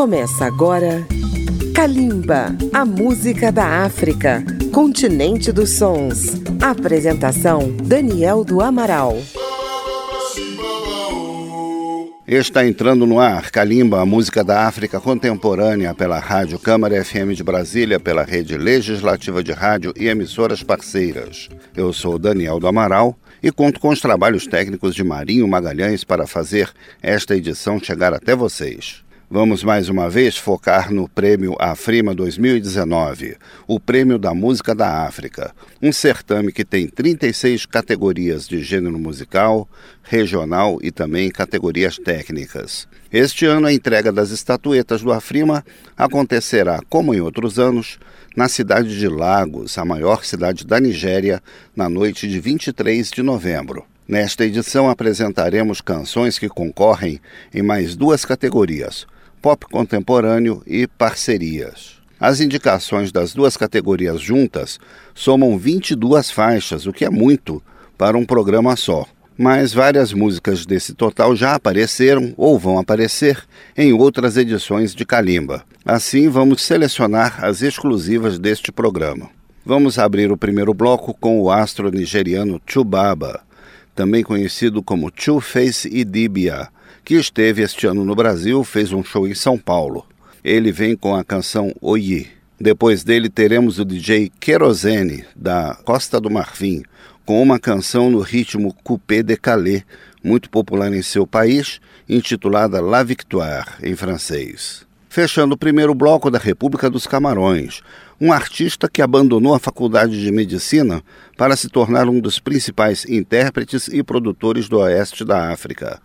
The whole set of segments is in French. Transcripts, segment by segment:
Começa agora Kalimba, a música da África, continente dos sons. Apresentação Daniel do Amaral. Está entrando no ar Kalimba, a música da África contemporânea pela Rádio Câmara FM de Brasília, pela rede legislativa de rádio e emissoras parceiras. Eu sou Daniel do Amaral e conto com os trabalhos técnicos de Marinho Magalhães para fazer esta edição chegar até vocês. Vamos mais uma vez focar no Prêmio Afrima 2019, o Prêmio da Música da África, um certame que tem 36 categorias de gênero musical, regional e também categorias técnicas. Este ano a entrega das estatuetas do Afrima acontecerá, como em outros anos, na cidade de Lagos, a maior cidade da Nigéria, na noite de 23 de novembro. Nesta edição apresentaremos canções que concorrem em mais duas categorias: pop contemporâneo e parcerias. As indicações das duas categorias juntas somam 22 faixas, o que é muito para um programa só. Mas várias músicas desse total já apareceram ou vão aparecer em outras edições de Kalimba. Assim, vamos selecionar as exclusivas deste programa. Vamos abrir o primeiro bloco com o astro nigeriano Chubaba, também conhecido como Two-Face Idibia que esteve este ano no Brasil, fez um show em São Paulo. Ele vem com a canção Oye. Depois dele teremos o DJ Querosene, da Costa do Marfim, com uma canção no ritmo Coupé de Calais, muito popular em seu país, intitulada La Victoire, em francês. Fechando o primeiro bloco da República dos Camarões, um artista que abandonou a faculdade de medicina para se tornar um dos principais intérpretes e produtores do oeste da África.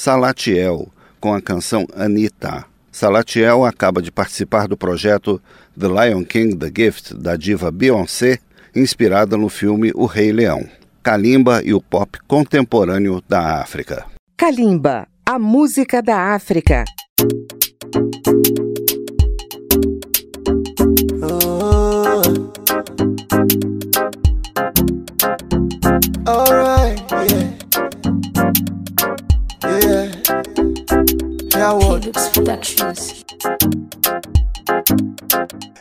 Salatiel, com a canção Anita. Salatiel acaba de participar do projeto The Lion King The Gift da diva Beyoncé, inspirada no filme O Rei Leão. Kalimba e o pop contemporâneo da África. Kalimba, a música da África. Productions.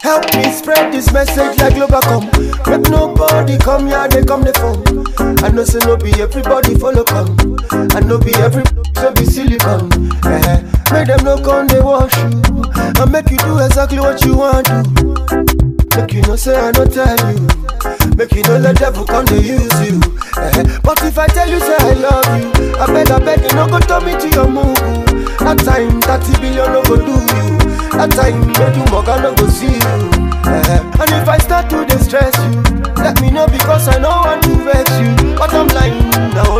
Help me spread this message like Globacom. Make nobody come here, they come the phone. I know say no be everybody follow come. I know be every so be silicon. Eh, make them no come they wash you. I make you do exactly what you want to. Make you no say I no tell you. Make you know let devil come to use you. Eh, but if I tell you say I love you, I beg I beg you no go turn me to your move. That time, 30 billion no go do you. That time, you mug no go see you. Uh, and if I start to distress you, let me know because I know want to vex you. But I'm lying, now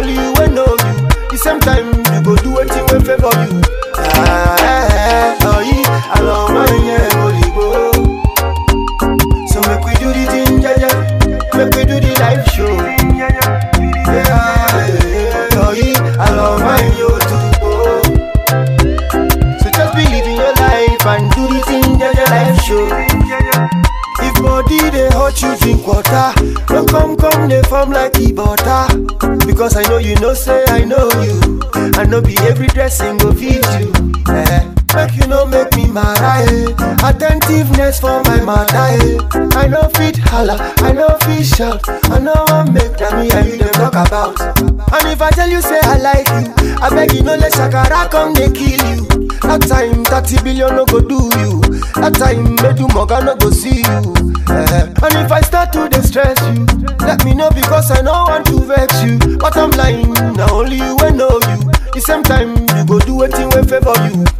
no come they form like butter. Because I know you know say I know you, I know be every dressing go feed you. Eh. Make you know make me mad, eh. Attentiveness for my mother, eh. I know fit holla, I know fit shout, I know I make that me and you them talk about. And if I tell you say I like you, I beg you no let Shakara come they kill you. That time 30 billion no go do you. That time you mugger no go see you. Eh. And if I start to distress because I know want to vex you. But I'm lying, now only you will know you. The same time you go do anything will favor you.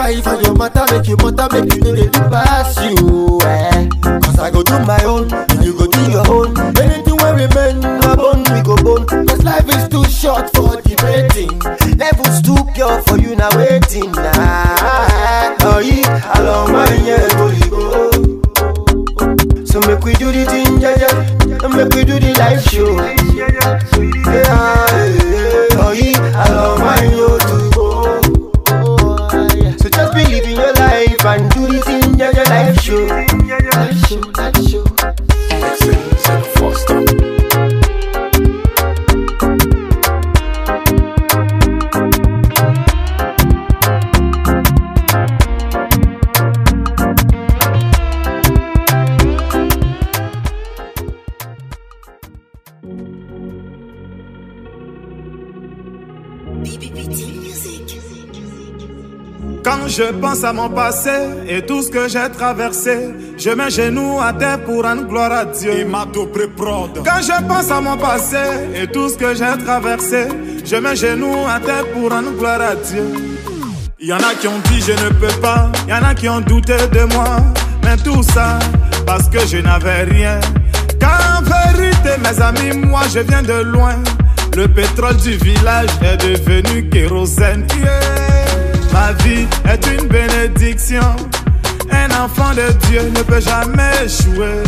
Fight for your matter, make you matter, make you they do pass you. Eh. Cause I go do my own, and you go do your own. Anything where remain, my bone, we go bone. Cause life is too short for debating. Levels too pure for you now waiting. Nah. Oh, yeah, along my yeah, go, go. So make we do the thing, yeah, yeah. Make we do the live show. Quand je pense à mon passé et tout ce que j'ai traversé, je mets genoux à terre pour rendre gloire à Dieu. Quand je pense à mon passé et tout ce que j'ai traversé, je mets genoux à terre pour rendre gloire à Dieu. Il y en a qui ont dit je ne peux pas, il y en a qui ont douté de moi, mais tout ça parce que je n'avais rien. Car en vérité, mes amis, moi je viens de loin. Le pétrole du village est devenu kérosène. Yeah. Ma vie est une bénédiction. Un enfant de Dieu ne peut jamais échouer.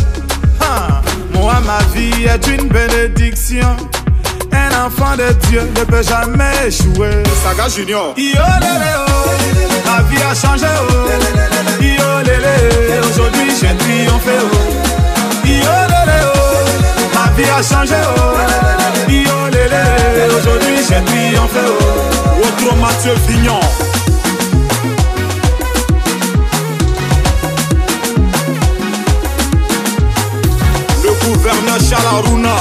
Ha. Moi, ma vie est une bénédiction. Un enfant de Dieu ne peut jamais échouer. Saga Junior. Yo lélé, oh. Ma vie a changé. Oh. Yo lélé, aujourd'hui j'ai triomphé. Oh. Yo lélé, oh. Ma vie a changé. J'ai triomphé. Oh. Autre Mathieu Vignon. gouverneur Chalaruna,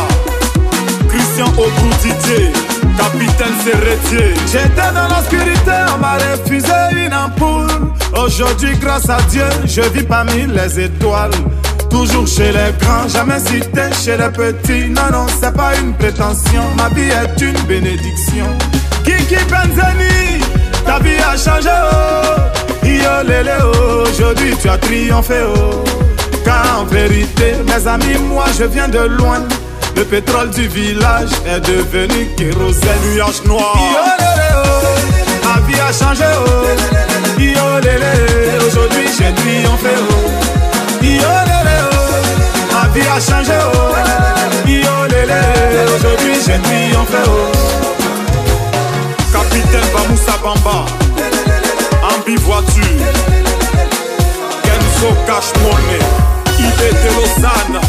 Christian Obroutidier, capitaine Serretier. J'étais dans l'obscurité, on m'a refusé une ampoule. Aujourd'hui, grâce à Dieu, je vis parmi les étoiles. Toujours chez les grands, jamais cité chez les petits. Non, non, c'est pas une prétention, ma vie est une bénédiction. Kiki Benzeni, ta vie a changé, oh. Yo lélé, oh. Aujourd'hui, tu as triomphé, oh. Car en vérité, mes amis, moi je viens de loin. Le pétrole du village est devenu kérosène. Nuage noir. Yo lélé, oh. Ma vie a changé, oh. Kenzo Cash Money. Ibe de Lausanne,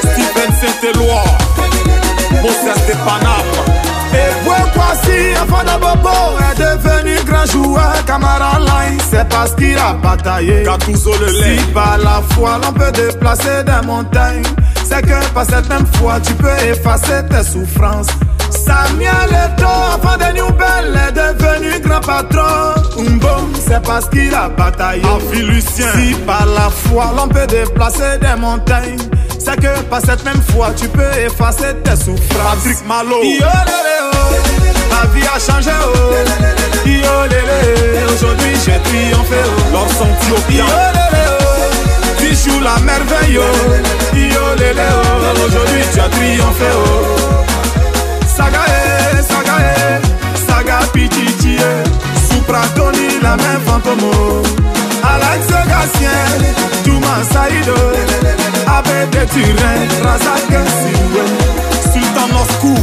Steven Saint-Éloi, Moses de. Et quoi voici, de Bobo est devenu grand joueur, Camara Line, c'est parce qu'il a bataillé. Gattuso le lait. Si par la foi l'on peut déplacer des montagnes, c'est que par cette même foi tu peux effacer tes souffrances. Samuel Eto, enfant de Newbell, est devenu grand patron. Umbo, c'est parce qu'il a bataillé. Avi Lucien. Si par la foi l'on peut déplacer des montagnes, c'est que par cette même foi tu peux effacer tes souffrances. Patrick Malo. Yo lélé, oh. Ma vie a changé, oh. Yo lélé, aujourd'hui j'ai triomphé, oh. L'ensemble Yo Thiopien. lélé, oh. Tu joues la merveille, oh. Yo oh. Aujourd'hui tu as triomphé, oh. Saga, eh, saga, eh. Saga Pichichi, eh. La main fantôme, oh. Alex Gatien, Touma Saïdo, Abbé de Turin, Razak. Sultan Moscou.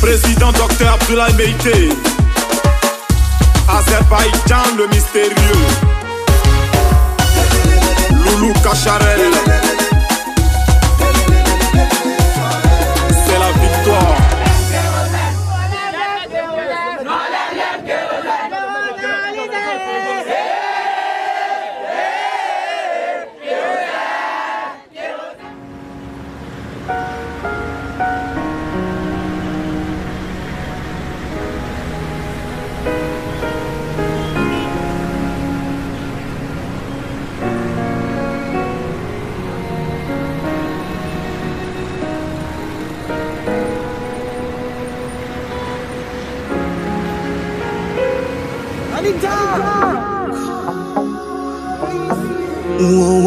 Président Dr Abdoulaye Meïté. Azerbaïdjan le mystérieux. Loulou Kacharel. Oh.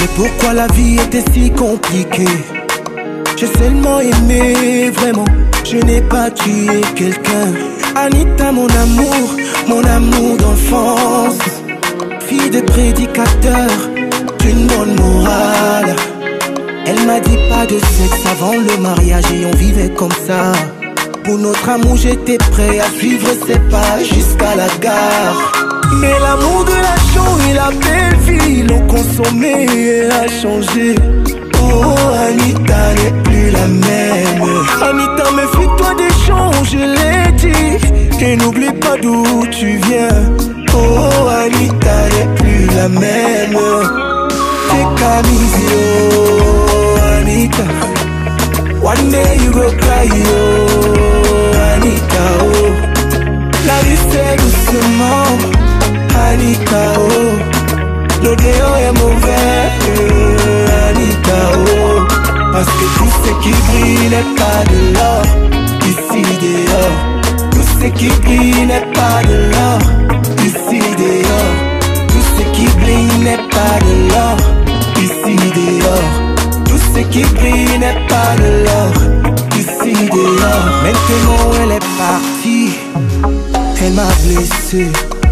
Mais pourquoi la vie était si compliquée? J'ai seulement aimé, vraiment. Je n'ai pas tué quelqu'un. Anita, mon amour, mon amour d'enfance. Fille de prédicateur, d'une bonne morale. Elle m'a dit pas de sexe avant le mariage et on vivait comme ça. Pour notre amour, j'étais prêt à suivre ses pas jusqu'à la gare. Mais l'amour de la chance et la belle vie l'ont consommé et a changé. Oh, Anita n'est plus la même. Anita, méfie-toi des gens, je l'ai dit. Et n'oublie pas d'où tu viens. Oh, Anita n'est plus la même. T'es oh, Anita. One day you go cry, oh, Anita, oh. La vie c'est doucement, Anita, oh. L'odeur est mauvais, euh, Anita, oh. Parce que tout ce qui brille n'est pas de l'or, ici dehors. Tout ce qui brille n'est pas de l'or, ici dehors. Tout ce qui brille n'est pas de l'or, Tout ce qui brille n'est pas de l'or, ici dehors. Maintenant elle est partie, elle m'a blessé.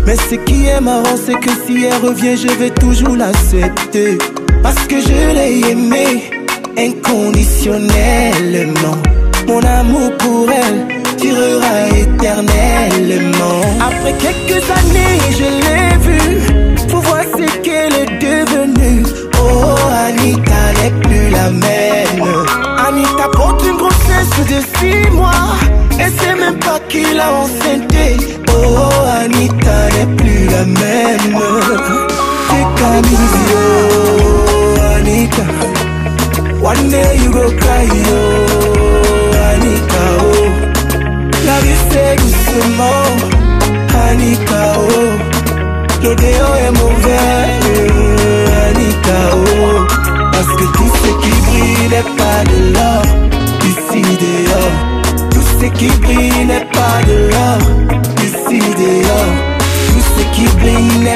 Mais ce qui est marrant, c'est que si elle revient, je vais toujours l'accepter. Parce que je l'ai aimée inconditionnellement. Mon amour pour elle durera éternellement. Après quelques années, je l'ai vue. Faut voir ce qu'elle est Anita porte une grossesse de six mois. Et c'est même pas qui l'a enceinté. Oh, Anita n'est plus la même. C'est Camille,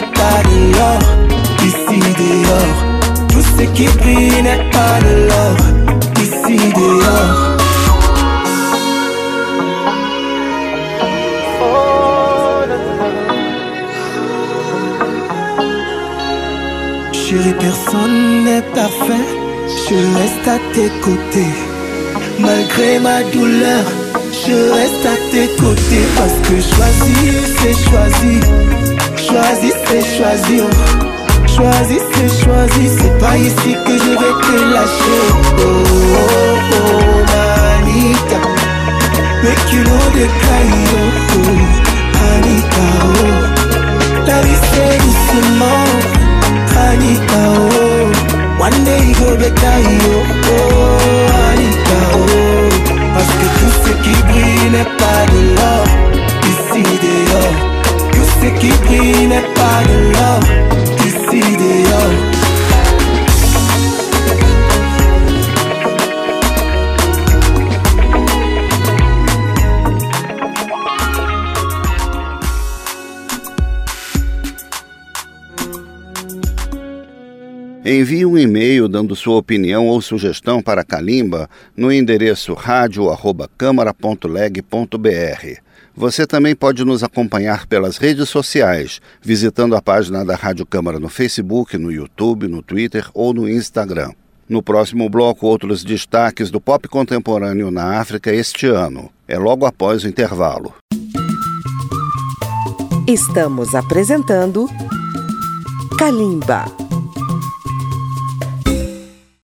n'est pas de l'or, ici dehors. Tout ce qui brille n'est pas de l'or, ici dehors. Chérie, personne n'est parfait. Je reste à tes côtés. Malgré ma douleur, je reste à tes côtés. Parce que choisir, c'est choisir. Choisir, c'est choisir. C'est choisir. C'est pas ici que je vais te lâcher. Oh, oh, oh. Make you know the kind, oh, Anita, oh. La vie, c'est doucement. Anita, oh One day go better, oh, oh Anita, oh Parce que tout ce qui brille n'est pas de dehors Tout ce qui brille n'est pas de l'or Envie um e-mail dando sua opinião ou sugestão para Calimba no endereço radio@câmara.leg.br. Você também pode nos acompanhar pelas redes sociais, visitando a página da Rádio Câmara no Facebook, no YouTube, no Twitter ou no Instagram. No próximo bloco, outros destaques do pop contemporâneo na África este ano. É logo após o intervalo. Estamos apresentando Kalimba.